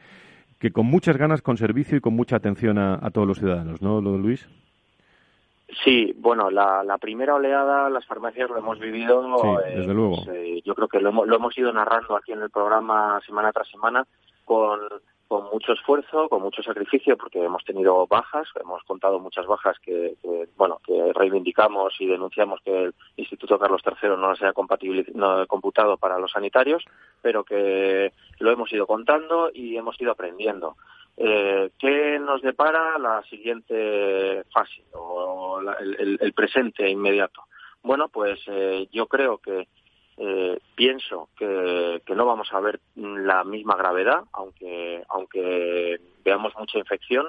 que con muchas ganas, con servicio y con mucha atención a, a todos los ciudadanos, ¿no, Luis? Sí, bueno, la, la, primera oleada, las farmacias lo hemos vivido. Eh, desde luego. Pues, eh, yo creo que lo hemos, lo hemos ido narrando aquí en el programa semana tras semana con, con mucho esfuerzo, con mucho sacrificio, porque hemos tenido bajas, hemos contado muchas bajas que, bueno, que reivindicamos y denunciamos que el Instituto Carlos III no se ha no, computado para los sanitarios, pero que lo hemos ido contando y hemos ido aprendiendo. Eh, ¿Qué nos depara la siguiente fase o el, presente inmediato? Bueno, pues eh, yo creo que eh, pienso que, no vamos a ver la misma gravedad, aunque aunque veamos mucha infección.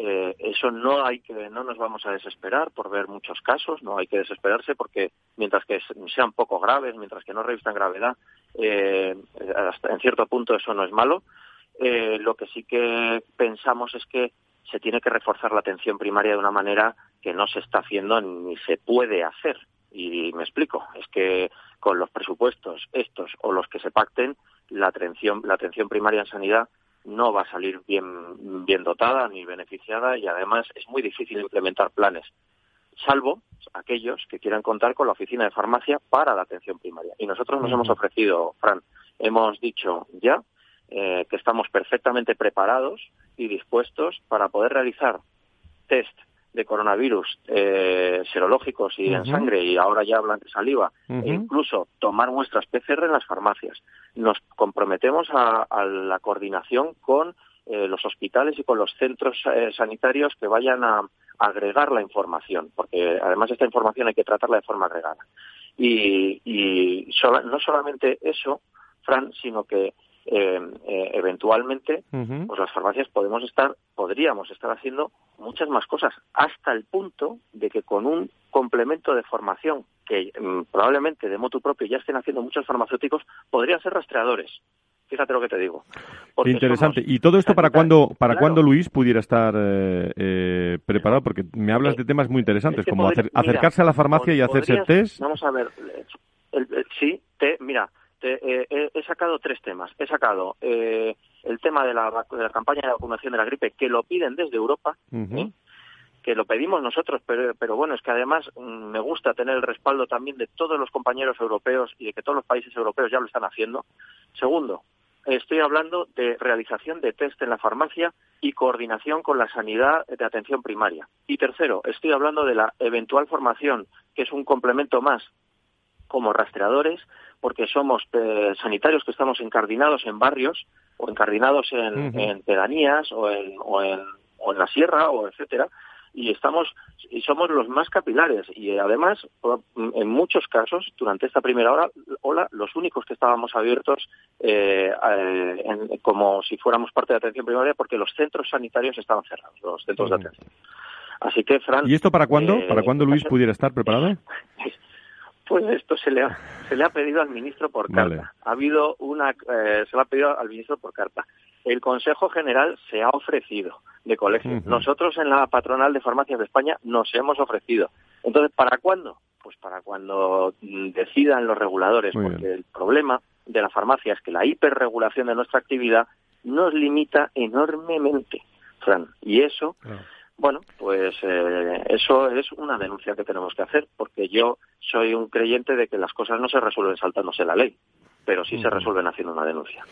Eh, eso no hay que no nos vamos a desesperar por ver muchos casos, no hay que desesperarse porque mientras que sean poco graves, mientras que no revistan gravedad, eh, hasta en cierto punto eso no es malo. lo que sí que pensamos es que se tiene que reforzar la atención primaria de una manera que no se está haciendo ni se puede hacer. Y me explico, es que con los presupuestos estos o los que se pacten, la atención, la atención primaria en sanidad no va a salir bien, bien dotada ni beneficiada y además es muy difícil implementar planes, salvo aquellos que quieran contar con la oficina de farmacia para la atención primaria. Y nosotros nos hemos ofrecido, Fran, hemos dicho ya eh, que estamos perfectamente preparados y dispuestos para poder realizar test de coronavirus eh, serológicos y en sangre y ahora ya hablan de saliva e incluso tomar muestras PCR en las farmacias. Nos comprometemos a, la coordinación con eh, los hospitales y con los centros eh, sanitarios que vayan a, agregar la información, porque además esta información hay que tratarla de forma agregada. Y, y no solamente eso, Fran, sino que eh, eh, eventualmente pues las farmacias podemos estar podríamos estar haciendo muchas más cosas hasta el punto de que con un complemento de formación que mm, probablemente de motu propio ya estén haciendo muchos farmacéuticos podrían ser rastreadores. Fíjate lo que te digo. Interesante. y todo esto para cuándo para cuándo Luis pudiera estar eh, preparado porque me hablas de temas muy interesantes como acercarse a la farmacia y hacerse el test. vamos a ver sí te mira eh, he sacado tres temas. He sacado eh, el tema de la, campaña de vacunación de la gripe, que lo piden desde Europa, ¿eh? que lo pedimos nosotros, pero, pero bueno, es que además mm, me gusta tener el respaldo también de todos los compañeros europeos y de que todos los países europeos ya lo están haciendo. Segundo, estoy hablando de realización de test en la farmacia y coordinación con la sanidad de atención primaria. Y tercero, estoy hablando de la eventual formación, que es un complemento más como rastreadores porque somos eh, sanitarios que estamos encardinados en barrios o encardinados en, pedanías o en, o, en, o en la sierra o etcétera y estamos y somos los más capilares. Y además en muchos casos durante esta primera hora ola los únicos que estábamos abiertos eh, eh, como si fuéramos parte de atención primaria porque los centros sanitarios estaban cerrados los centros de atención. Así que Fran y esto para cuándo para cuándo Luis (laughs) pudiera estar preparado Pues esto se le ha, (laughs) se le ha pedido al ministro por carta. Ha habido una, eh, se lo ha pedido al ministro por carta. El Consejo General se ha ofrecido de colegio. Nosotros en la patronal de farmacias de España nos hemos ofrecido. Entonces, ¿para cuándo? Pues para cuando mm, decidan los reguladores, porque el problema de la farmacia es que la hiperregulación de nuestra actividad nos limita enormemente, Fran. Y eso bueno, pues eh, eso es una denuncia que tenemos que hacer, porque yo soy un creyente de que las cosas no se resuelven saltándose la ley, pero sí se resuelven haciendo una denuncia.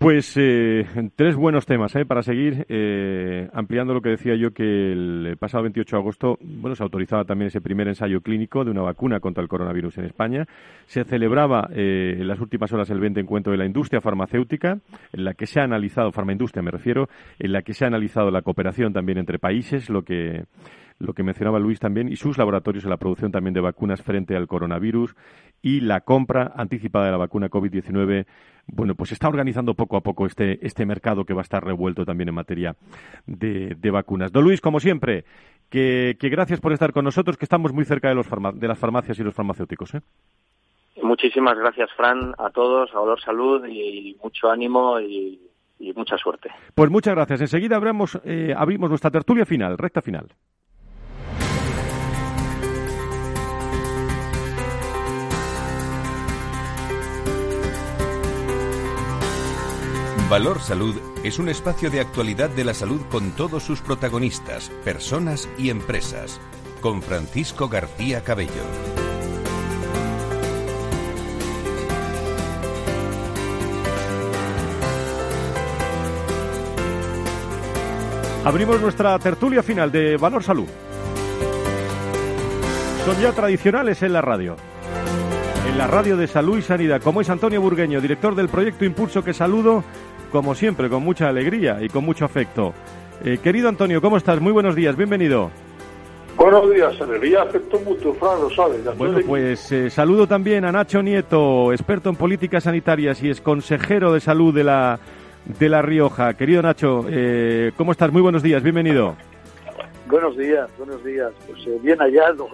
Pues eh, tres buenos temas ¿eh? para seguir eh, ampliando lo que decía yo que el pasado 28 de agosto bueno se autorizaba también ese primer ensayo clínico de una vacuna contra el coronavirus en España. Se celebraba eh, en las últimas horas el 20 encuentro de la industria farmacéutica en la que se ha analizado farmaindustria me refiero en la que se ha analizado la cooperación también entre países lo que lo que mencionaba Luis también, y sus laboratorios en la producción también de vacunas frente al coronavirus y la compra anticipada de la vacuna COVID-19. Bueno, pues está organizando poco a poco este, este mercado que va a estar revuelto también en materia de, vacunas. Don Luis, como siempre, que, gracias por estar con nosotros, que estamos muy cerca de, los de las farmacias y los farmacéuticos. ¿eh? Muchísimas gracias, Fran, a todos, a Olor Salud y mucho ánimo y, mucha suerte. Pues muchas gracias. Enseguida abrimos, eh, abrimos nuestra tertulia final, recta final. Valor Salud es un espacio de actualidad de la salud con todos sus protagonistas, personas y empresas. Con Francisco García Cabello. Abrimos nuestra tertulia final de Valor Salud. Son ya tradicionales en la radio en la radio de Salud y Sanidad, como es Antonio Burgueño, director del proyecto Impulso, que saludo como siempre, con mucha alegría y con mucho afecto. Eh, querido Antonio, ¿cómo estás? Muy buenos días, bienvenido. Buenos días, Alegría, afecto mutuo, Fran, lo sabes. Bueno, pues eh, saludo también a Nacho Nieto, experto en políticas sanitarias y es consejero de salud de la, de La Rioja. Querido Nacho, eh, ¿cómo estás? Muy buenos días, bienvenido. Buenos días, buenos días. Pues eh, bien hallado.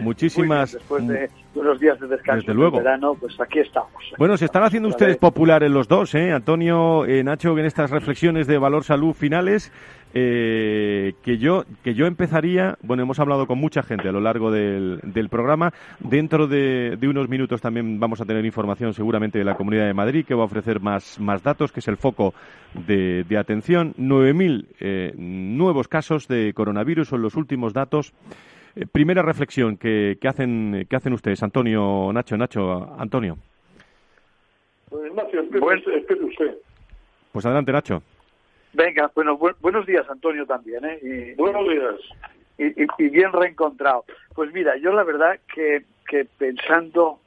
Muchísimas. después de unos días de descanso Desde luego. verano, pues aquí estamos. Bueno, se están haciendo ustedes populares los dos, ¿eh? Antonio, eh, Nacho, en estas reflexiones de valor salud finales, eh, que yo que yo empezaría, bueno, hemos hablado con mucha gente a lo largo del, del programa, dentro de, de unos minutos también vamos a tener información seguramente de la Comunidad de Madrid, que va a ofrecer más, más datos, que es el foco de, de atención. 9.000 eh, nuevos casos de coronavirus son los últimos datos. Eh, primera reflexión que, que, hacen, que hacen ustedes, Antonio, Nacho, Nacho, Antonio. Pues, Ignacio, espere, espere usted. Pues adelante, Nacho. Venga, bueno, bu- buenos días, Antonio, también, ¿eh? Y, Buenos días. y, y- y bien reencontrado. Pues mira, yo la verdad que, que pensando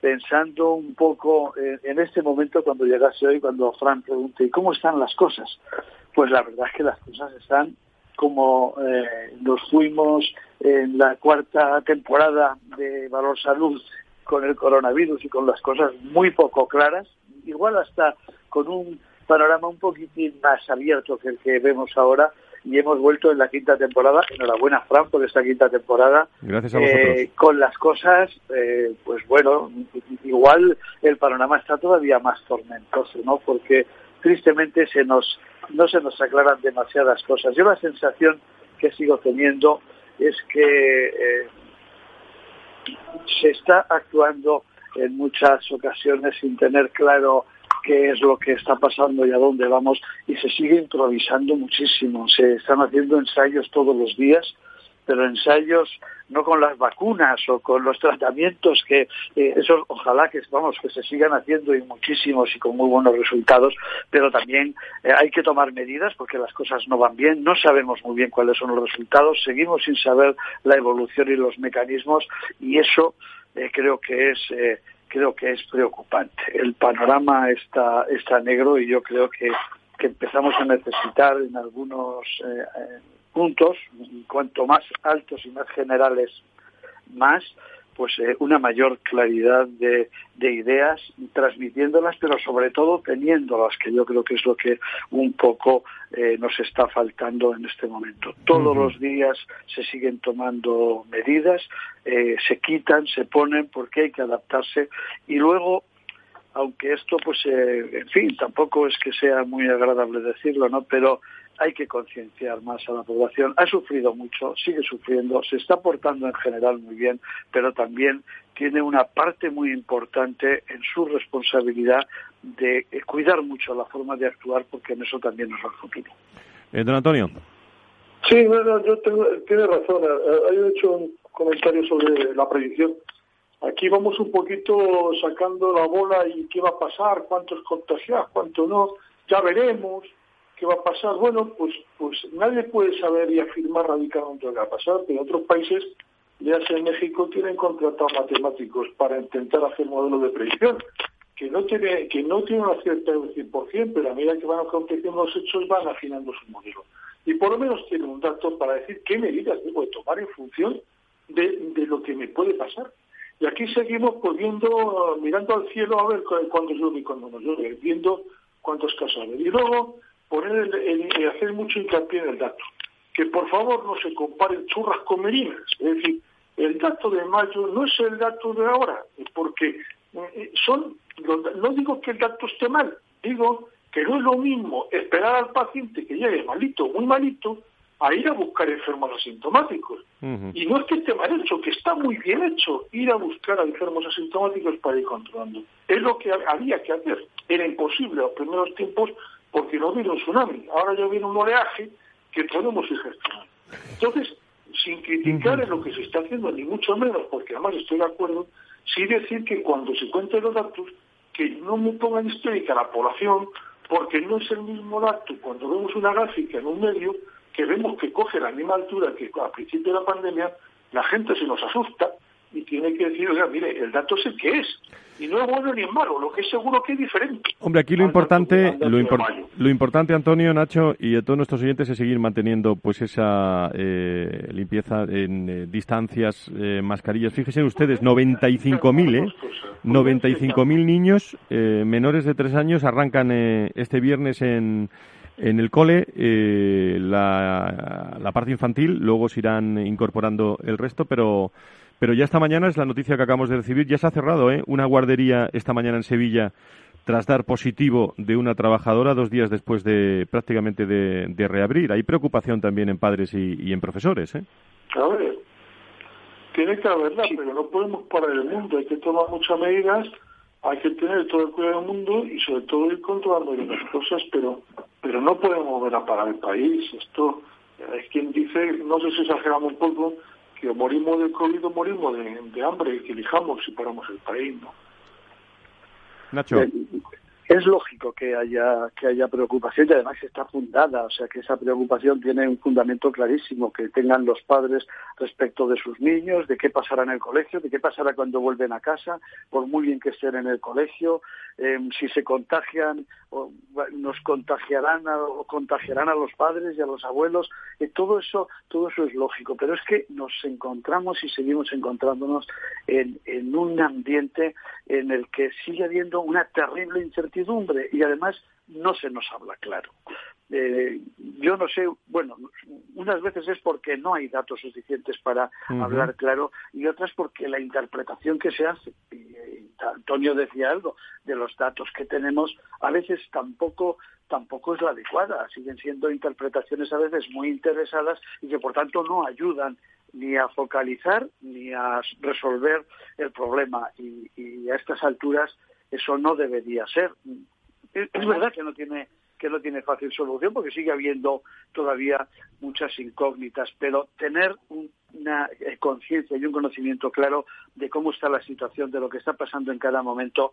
pensando un poco en, en este momento cuando llegase hoy, cuando Fran pregunte, ¿y cómo están las cosas? Pues la verdad es que las cosas están como eh, nos fuimos en la cuarta temporada de Valor Salud con el coronavirus y con las cosas muy poco claras, igual hasta con un panorama un poquitín más abierto que el que vemos ahora y hemos vuelto en la quinta temporada. Enhorabuena, Fran, por esta quinta temporada. Gracias a. Eh, con las cosas, eh, pues bueno, igual el panorama está todavía más tormentoso, ¿no? Porque tristemente se nos no se nos aclaran demasiadas cosas. Yo la sensación que sigo teniendo es que eh, se está actuando en muchas ocasiones sin tener claro qué es lo que está pasando y a dónde vamos y se sigue improvisando muchísimo. Se están haciendo ensayos todos los días, pero ensayos no con las vacunas o con los tratamientos que eh, esos ojalá que vamos que se sigan haciendo y muchísimos y con muy buenos resultados, pero también eh, hay que tomar medidas porque las cosas no van bien, no sabemos muy bien cuáles son los resultados, seguimos sin saber la evolución y los mecanismos y eso eh, creo que es eh, creo que es preocupante. El panorama está está negro y yo creo que que empezamos a necesitar en algunos puntos, y cuanto más altos y más generales, más, pues eh, una mayor claridad de, de ideas, transmitiéndolas, pero sobre todo teniéndolas, que yo creo que es lo que un poco eh, nos está faltando en este momento. Todos los días se siguen tomando medidas, eh, se quitan, se ponen, porque hay que adaptarse, y luego aunque esto, pues, eh, en fin, tampoco es que sea muy agradable decirlo, ¿no? Pero hay que concienciar más a la población. Ha sufrido mucho, sigue sufriendo, se está portando en general muy bien, pero también tiene una parte muy importante en su responsabilidad de eh, cuidar mucho la forma de actuar, porque en eso también nos va el futuro. Eh, don Antonio. Sí, bueno, yo tengo, tiene razón. Eh, He hecho un comentario sobre la predicción. Aquí vamos un poquito sacando la bola y qué va a pasar, cuántos contagiados, cuánto no, ya veremos qué va a pasar. Bueno, pues, pues nadie puede saber y afirmar radicalmente lo que va a pasar, pero otros países, ya sea en México, tienen contratados matemáticos para intentar hacer modelos de predicción, que no tiene, que no tiene una cierta del 100%, pero a medida que van aconteciendo los hechos van afinando su modelo. Y por lo menos tienen un dato para decir qué medidas debo de tomar en función de, de lo que me puede pasar. Y aquí seguimos viendo, mirando al cielo a ver cu- cuándo llueve y cuándo no llueve, viendo cuántos casos hay. Y luego poner el- el- el hacer mucho hincapié en el dato. Que por favor no se comparen churras con merinas. Es decir, el dato de mayo no es el dato de ahora, porque eh, son, no digo que el dato esté mal, digo que no es lo mismo esperar al paciente que llegue malito, muy malito, a ir a buscar enfermos asintomáticos. Y no es que esté mal hecho, que está muy bien hecho ir a buscar a enfermos asintomáticos para ir controlando. Es lo que había que hacer. Era imposible a los primeros tiempos porque no vino un tsunami. Ahora ya viene un oleaje que podemos ir gestionando. Entonces, sin criticar en lo que se está haciendo, ni mucho menos, porque además estoy de acuerdo, sí decir que cuando se cuenten los datos, que no me pongan histérica la población, porque no es el mismo dato cuando vemos una gráfica en un medio que vemos que coge la misma altura que al principio de la pandemia, la gente se nos asusta y tiene que decir, oiga, mire, el dato es el que es. Y no es bueno ni es malo, lo que es seguro que es diferente. Hombre, aquí lo importante, lo, lo, importante, Antonio, Nacho y a todos nuestros oyentes es seguir manteniendo pues esa eh, limpieza en eh, distancias, eh, mascarillas. Fíjense ustedes, 95.000, ¿eh? 95.000 niños menores de tres años arrancan este viernes en en el cole, la, la, parte infantil, luego se irán incorporando el resto, pero pero ya esta mañana es la noticia que acabamos de recibir. Ya se ha cerrado ¿eh? una guardería esta mañana en Sevilla tras dar positivo de una trabajadora dos días después de prácticamente de, reabrir. Hay preocupación también en padres y, en profesores. ¿eh? A ver, tiene que haberla, pero no podemos parar el mundo. Hay que tomar muchas medidas, hay que tener todo el cuidado del mundo y sobre todo ir controlando las cosas, pero pero no podemos volver a parar el país. Esto es quien dice, no sé si exageramos un poco, que morimos de COVID o morimos de, de hambre, que elijamos si paramos el país, ¿no? Nacho. Eh, es lógico que haya que haya preocupación y además está fundada, o sea que esa preocupación tiene un fundamento clarísimo que tengan los padres respecto de sus niños, de qué pasará en el colegio, de qué pasará cuando vuelven a casa, por muy bien que estén en el colegio, em, si se contagian o nos contagiarán a, o contagiarán a los padres y a los abuelos, todo eso todo eso es lógico, pero es que nos encontramos y seguimos encontrándonos en, en un ambiente en el que sigue habiendo una terrible incertidumbre y además no se nos habla claro. Eh, yo no sé, bueno, unas veces es porque no hay datos suficientes para hablar claro y otras porque la interpretación que se hace, y, Antonio decía algo, de los datos que tenemos, a veces tampoco tampoco es la adecuada. Siguen siendo interpretaciones a veces muy interesadas y que por tanto no ayudan ni a focalizar ni a resolver el problema. y a estas alturas eso no debería ser. Es, verdad que no tiene que no tiene fácil solución porque sigue habiendo todavía muchas incógnitas, pero tener una eh, conciencia y un conocimiento claro de cómo está la situación, de lo que está pasando en cada momento,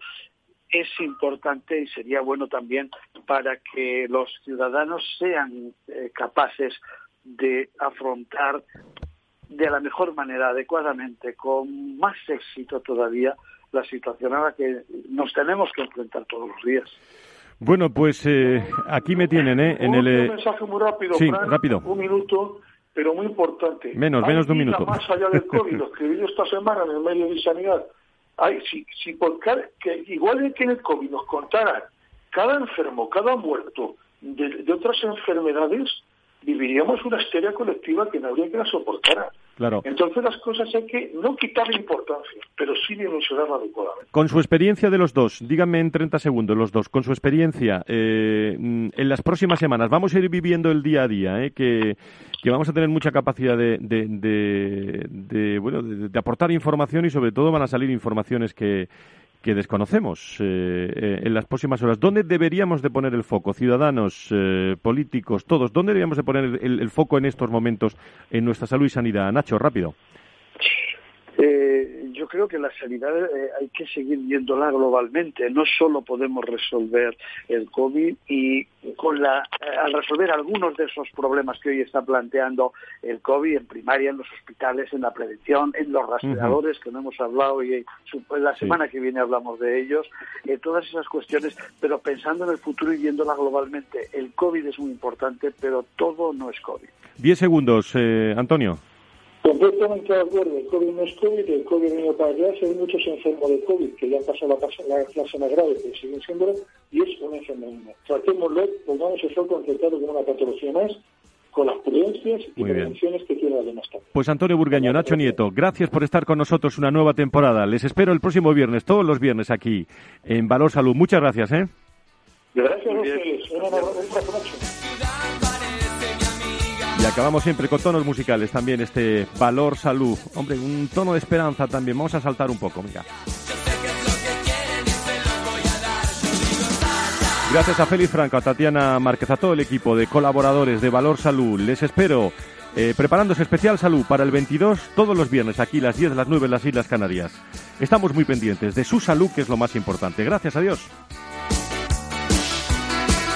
es importante y sería bueno también para que los ciudadanos sean eh, capaces de afrontar de la mejor manera, adecuadamente, con más éxito todavía, la situación a la que nos tenemos que enfrentar todos los días. Bueno, pues eh, aquí me tienen, ¿eh? En el, eh, mensaje muy rápido, sí, rápido. Un minuto, pero muy importante. Menos, menos de un minuto. Más allá del COVID, (laughs) lo que vi esta semana en el medio de sanidad. Hay, si, si por que igual que en el COVID nos contaran cada enfermo, cada muerto de, de otras enfermedades, viviríamos una histeria colectiva que no habría que la soportar. Claro. Entonces las cosas hay que no quitarle importancia, pero sí dimensionarla adecuadamente. Con su experiencia de los dos, díganme en 30 segundos los dos, con su experiencia, eh, en las próximas semanas vamos a ir viviendo el día a día, eh, que, que, vamos a tener mucha capacidad de, de, de bueno, de aportar información y sobre todo van a salir informaciones que que desconocemos eh, eh, en las próximas horas. ¿Dónde deberíamos de poner el foco? Ciudadanos, eh, políticos, todos. ¿Dónde deberíamos de poner el, foco en estos momentos en nuestra salud y sanidad? Nacho, rápido. (laughs) Eh, yo creo que la sanidad eh, hay que seguir viéndola globalmente. No solo podemos resolver el COVID y con la, eh, al resolver algunos de esos problemas que hoy está planteando el COVID en primaria, en los hospitales, en la prevención, en los rastreadores, que no hemos hablado y la semana que viene hablamos de ellos, todas esas cuestiones, pero pensando en el futuro y viéndola globalmente. El COVID es muy importante, pero todo no es COVID. Diez segundos, Antonio. Completamente de acuerdo, el COVID no es COVID, el COVID viene para quedarse, hay muchos enfermos de COVID que ya han pasado la, la clase más grave, que siguen siendo, y es una enfermedad. Tratémoslo, pongamos eso concentrado como una patología más, con las prudencias y prevenciones que tiene la demás Pues Antonio Burgaño, Nacho Nieto, gracias por estar con nosotros una nueva temporada. Les espero el próximo viernes, todos los viernes aquí en Valor Salud. Muchas gracias, ¿eh? Gracias a ustedes. Una, una, y acabamos siempre con tonos musicales también, este valor salud. Hombre, un tono de esperanza también. Vamos a saltar un poco, mira. Gracias a Félix Franco, a Tatiana Márquez, a todo el equipo de colaboradores de Valor Salud. Les espero eh, preparándose especial salud para el 22 todos los viernes aquí las 10 de las 9 en las Islas Canarias. Estamos muy pendientes de su salud, que es lo más importante. Gracias a Dios.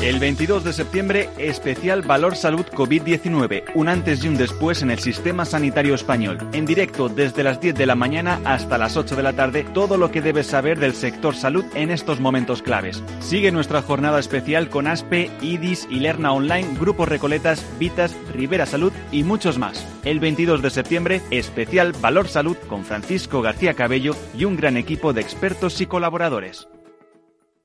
El 22 de septiembre, especial Valor Salud COVID-19, un antes y un después en el sistema sanitario español. En directo desde las 10 de la mañana hasta las 8 de la tarde, todo lo que debes saber del sector salud en estos momentos claves. Sigue nuestra jornada especial con ASPE, IDIS, Ilerna Online, Grupos Recoletas, Vitas, Rivera Salud y muchos más. El 22 de septiembre, especial Valor Salud con Francisco García Cabello y un gran equipo de expertos y colaboradores.